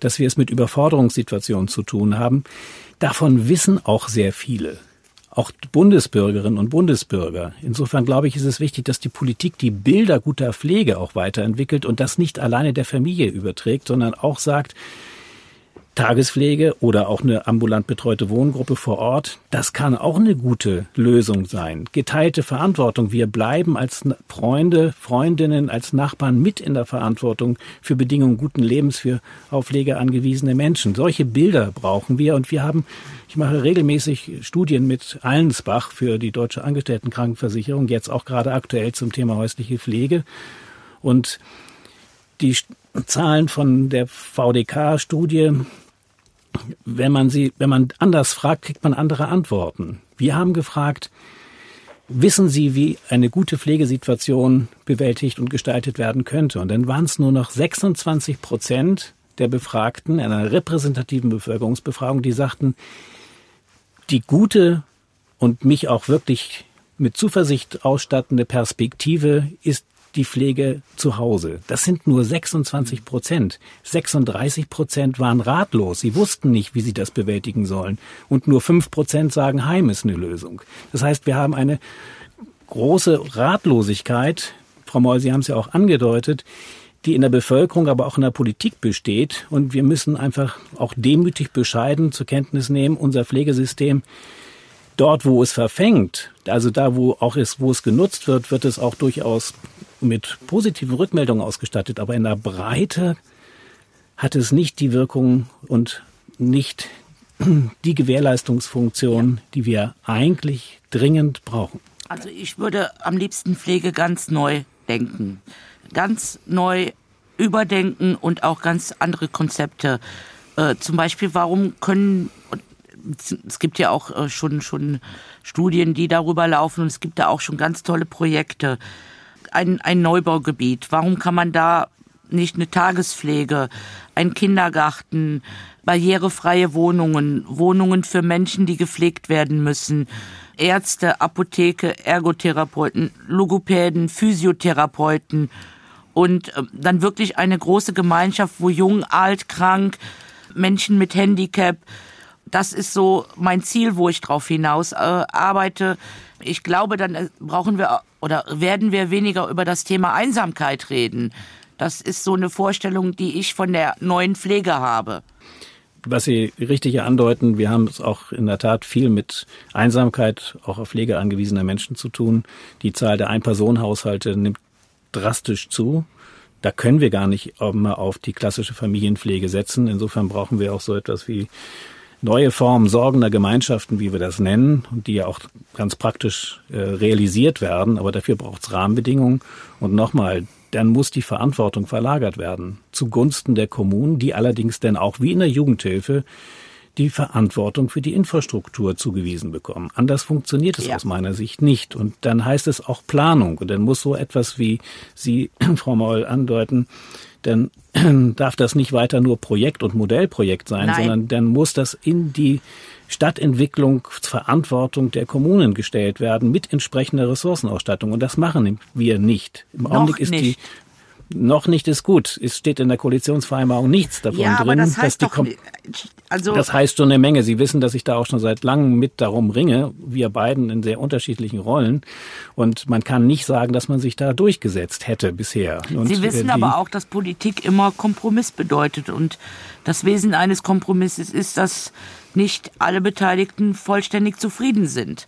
dass wir es mit Überforderungssituationen zu tun haben. Davon wissen auch sehr viele auch Bundesbürgerinnen und Bundesbürger. Insofern glaube ich, ist es wichtig, dass die Politik die Bilder guter Pflege auch weiterentwickelt und das nicht alleine der Familie überträgt, sondern auch sagt, Tagespflege oder auch eine ambulant betreute Wohngruppe vor Ort, das kann auch eine gute Lösung sein. Geteilte Verantwortung. Wir bleiben als Freunde, Freundinnen, als Nachbarn mit in der Verantwortung für Bedingungen guten Lebens für auf Pflege angewiesene Menschen. Solche Bilder brauchen wir und wir haben, ich mache regelmäßig Studien mit Allensbach für die Deutsche Angestelltenkrankenversicherung, jetzt auch gerade aktuell zum Thema häusliche Pflege. Und die Zahlen von der VDK-Studie wenn man sie, wenn man anders fragt, kriegt man andere Antworten. Wir haben gefragt, wissen Sie, wie eine gute Pflegesituation bewältigt und gestaltet werden könnte? Und dann waren es nur noch 26 Prozent der Befragten in einer repräsentativen Bevölkerungsbefragung, die sagten, die gute und mich auch wirklich mit Zuversicht ausstattende Perspektive ist die Pflege zu Hause. Das sind nur 26 Prozent. 36 Prozent waren ratlos. Sie wussten nicht, wie sie das bewältigen sollen. Und nur 5 Prozent sagen, Heim ist eine Lösung. Das heißt, wir haben eine große Ratlosigkeit. Frau Moll, Sie haben es ja auch angedeutet die in der Bevölkerung, aber auch in der Politik besteht. Und wir müssen einfach auch demütig bescheiden zur Kenntnis nehmen, unser Pflegesystem dort, wo es verfängt, also da, wo auch ist, wo es genutzt wird, wird es auch durchaus mit positiven Rückmeldungen ausgestattet, aber in der Breite hat es nicht die Wirkung und nicht [CLEARS THROAT] die Gewährleistungsfunktion, die wir eigentlich dringend brauchen.
Also ich würde am liebsten Pflege ganz neu denken, ganz neu überdenken und auch ganz andere Konzepte. Äh, zum Beispiel, warum können es gibt ja auch äh, schon schon Studien, die darüber laufen und es gibt da auch schon ganz tolle Projekte ein, ein Neubaugebiet? Warum kann man da nicht eine Tagespflege, ein Kindergarten, barrierefreie Wohnungen, Wohnungen für Menschen, die gepflegt werden müssen, Ärzte, Apotheke, Ergotherapeuten, Logopäden, Physiotherapeuten und äh, dann wirklich eine große Gemeinschaft, wo jung, alt, krank, Menschen mit Handicap, das ist so mein Ziel, wo ich drauf hinaus äh, arbeite. Ich glaube, dann äh, brauchen wir oder werden wir weniger über das Thema Einsamkeit reden. Das ist so eine Vorstellung, die ich von der neuen Pflege habe.
Was Sie richtig andeuten, wir haben es auch in der Tat viel mit Einsamkeit, auch auf Pflege angewiesener Menschen zu tun. Die Zahl der Ein-Personen-Haushalte nimmt drastisch zu. Da können wir gar nicht immer auf die klassische Familienpflege setzen. Insofern brauchen wir auch so etwas wie neue Formen sorgender Gemeinschaften, wie wir das nennen, und die ja auch ganz praktisch äh, realisiert werden. Aber dafür braucht es Rahmenbedingungen. Und nochmal, dann muss die Verantwortung verlagert werden zugunsten der Kommunen, die allerdings dann auch wie in der Jugendhilfe die Verantwortung für die Infrastruktur zugewiesen bekommen. Anders funktioniert es ja. aus meiner Sicht nicht. Und dann heißt es auch Planung. Und dann muss so etwas, wie Sie, [CLEARS THROAT] Frau Maul, andeuten, dann [CLEARS THROAT] darf das nicht weiter nur Projekt und Modellprojekt sein, Nein. sondern dann muss das in die Stadtentwicklungsverantwortung der Kommunen gestellt werden mit entsprechender Ressourcenausstattung. Und das machen wir nicht. Im Noch Augenblick ist nicht. die noch nicht ist gut. Es steht in der Koalitionsvereinbarung nichts davon ja, drin.
das heißt
dass
doch,
die also das heißt schon eine Menge. Sie wissen, dass ich da auch schon seit langem mit darum ringe. Wir beiden in sehr unterschiedlichen Rollen. Und man kann nicht sagen, dass man sich da durchgesetzt hätte bisher. Und
Sie wissen aber auch, dass Politik immer Kompromiss bedeutet. Und das Wesen eines Kompromisses ist, dass nicht alle Beteiligten vollständig zufrieden sind.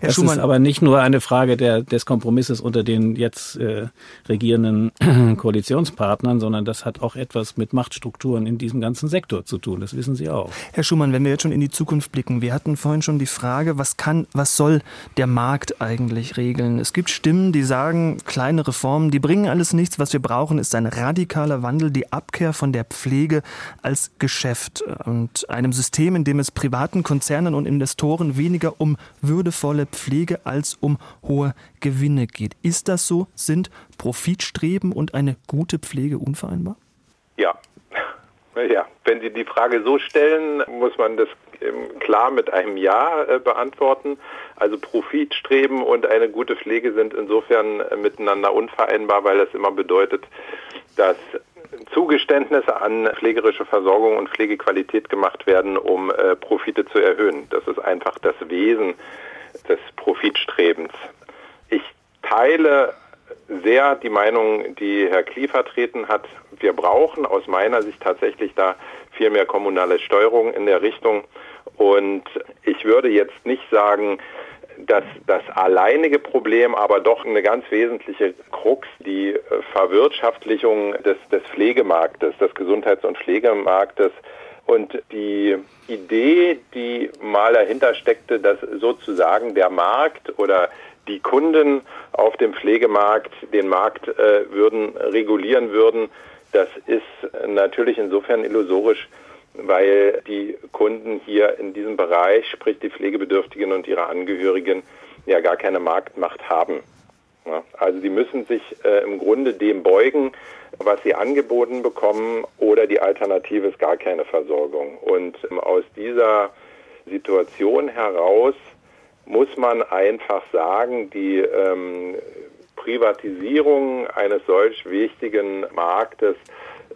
Herr das Schumann, ist aber nicht nur eine Frage der, des Kompromisses unter den jetzt äh, regierenden [CLEARS THROAT] Koalitionspartnern, sondern das hat auch etwas mit Machtstrukturen in diesem ganzen Sektor zu tun. Das wissen Sie auch.
Herr Schumann, wenn wir jetzt schon in die Zukunft blicken, wir hatten vorhin schon die Frage, was kann, was soll der Markt eigentlich regeln? Es gibt Stimmen, die sagen, kleine Reformen, die bringen alles nichts. Was wir brauchen, ist ein radikaler Wandel, die Abkehr von der Pflege als Geschäft und einem System, in dem es privaten Konzernen und Investoren weniger um würdevolle sinnvolle Pflege als um hohe Gewinne geht. Ist das so? Sind Profitstreben und eine gute Pflege unvereinbar?
Ja. Ja, wenn Sie die Frage so stellen, muss man das ähm, klar mit einem Ja äh, beantworten. Also Profitstreben und eine gute Pflege sind insofern äh, miteinander unvereinbar, weil das immer bedeutet, dass Zugeständnisse an pflegerische Versorgung und Pflegequalität gemacht werden, um äh, Profite zu erhöhen. Das ist einfach das Wesen des Profitstrebens. Ich teile sehr die Meinung, die Herr Klie vertreten hat. Wir brauchen aus meiner Sicht tatsächlich da viel mehr kommunale Steuerung in der Richtung. Und ich würde jetzt nicht sagen, dass das alleinige Problem, aber doch eine ganz wesentliche Krux, die Verwirtschaftlichung des, des Pflegemarktes, des Gesundheits- und Pflegemarktes und die Idee, die mal dahinter steckte, dass sozusagen der Markt oder die Kunden auf dem Pflegemarkt den Markt äh, würden regulieren würden, das ist natürlich insofern illusorisch, weil die Kunden hier in diesem Bereich, sprich die Pflegebedürftigen und ihre Angehörigen, ja gar keine Marktmacht haben. Ja, also sie müssen sich äh, im Grunde dem beugen, was sie angeboten bekommen oder die Alternative ist gar keine Versorgung. Und ähm, aus dieser Situation heraus muss man einfach sagen, die ähm, Privatisierung eines solch wichtigen Marktes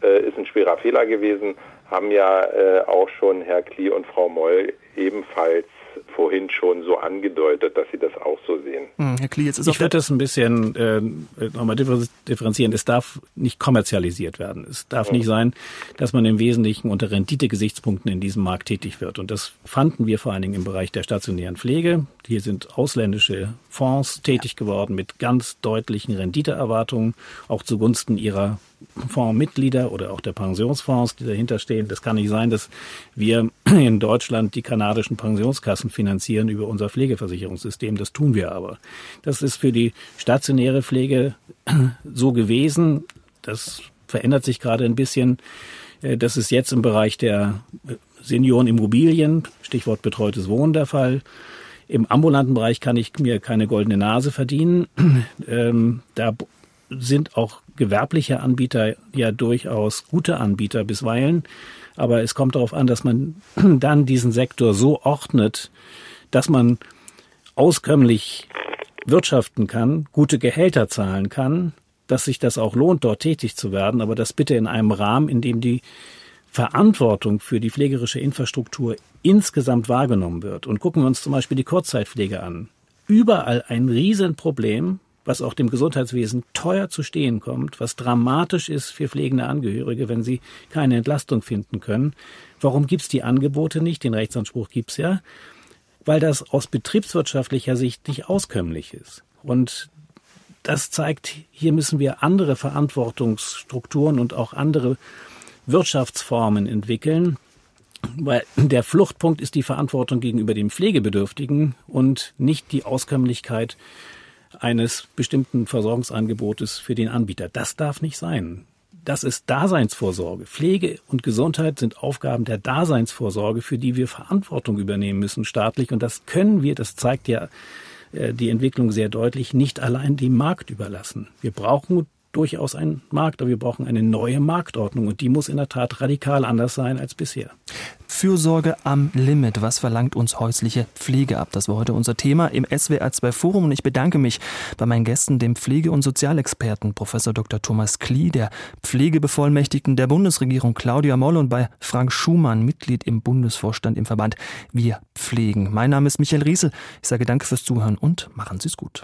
äh, ist ein schwerer Fehler gewesen, haben ja äh, auch schon Herr Klie und Frau Moll ebenfalls vorhin schon so angedeutet, dass Sie das auch so sehen.
Hm, Herr Klie, jetzt ist ich würde das ein bisschen äh, nochmal differenzieren. Es darf nicht kommerzialisiert werden. Es darf mhm. nicht sein, dass man im Wesentlichen unter Renditegesichtspunkten in diesem Markt tätig wird. Und das fanden wir vor allen Dingen im Bereich der stationären Pflege. Hier sind ausländische Fonds tätig geworden mit ganz deutlichen Renditeerwartungen, auch zugunsten ihrer Fondsmitglieder oder auch der Pensionsfonds, die dahinter stehen. Das kann nicht sein, dass wir in Deutschland die kanadischen Pensionskassen finanzieren über unser Pflegeversicherungssystem. Das tun wir aber. Das ist für die stationäre Pflege [CLEARS THROAT] so gewesen. Das verändert sich gerade ein bisschen. Äh, das ist jetzt im Bereich der äh, Seniorenimmobilien, Stichwort betreutes Wohnen der Fall. Im ambulanten Bereich kann ich mir keine goldene Nase verdienen. [CLEARS THROAT] Ähm, da sind auch gewerbliche Anbieter ja durchaus gute Anbieter bisweilen. Aber es kommt darauf an, dass man [CLEARS THROAT] dann diesen Sektor so ordnet, dass man auskömmlich wirtschaften kann, gute Gehälter zahlen kann, dass sich das auch lohnt, dort tätig zu werden, aber das bitte in einem Rahmen, in dem die Verantwortung für die pflegerische Infrastruktur insgesamt wahrgenommen wird. Und gucken wir uns zum Beispiel die Kurzzeitpflege an. Überall ein Riesenproblem, was auch dem Gesundheitswesen teuer zu stehen kommt, was dramatisch ist für pflegende Angehörige, wenn sie keine Entlastung finden können. Warum gibt's die Angebote nicht? Den Rechtsanspruch gibt's ja, weil das aus betriebswirtschaftlicher Sicht nicht auskömmlich ist. Und das zeigt, hier müssen wir andere Verantwortungsstrukturen und auch andere Wirtschaftsformen entwickeln, weil der Fluchtpunkt ist die Verantwortung gegenüber dem Pflegebedürftigen und nicht die Auskömmlichkeit eines bestimmten Versorgungsangebotes für den Anbieter. Das darf nicht sein. Das ist Daseinsvorsorge. Pflege und Gesundheit sind Aufgaben der Daseinsvorsorge, für die wir Verantwortung übernehmen müssen staatlich. Und das können wir, das zeigt ja äh, die Entwicklung sehr deutlich, nicht allein dem Markt überlassen. Wir brauchen durchaus einen Markt, aber wir brauchen eine neue Marktordnung und die muss in der Tat radikal anders sein als bisher.
Fürsorge am Limit. Was verlangt uns häusliche Pflege ab? Das war heute unser Thema im SWR 2 Forum und ich bedanke mich bei meinen Gästen, dem Pflege- und Sozialexperten Professor Dr. Thomas Klie, der Pflegebevollmächtigten der Bundesregierung Claudia Moll und bei Frank Schumann, Mitglied im Bundesvorstand im Verband Wir pflegen. Mein Name ist Michael Riesel. Ich sage danke fürs Zuhören und machen Sie es gut.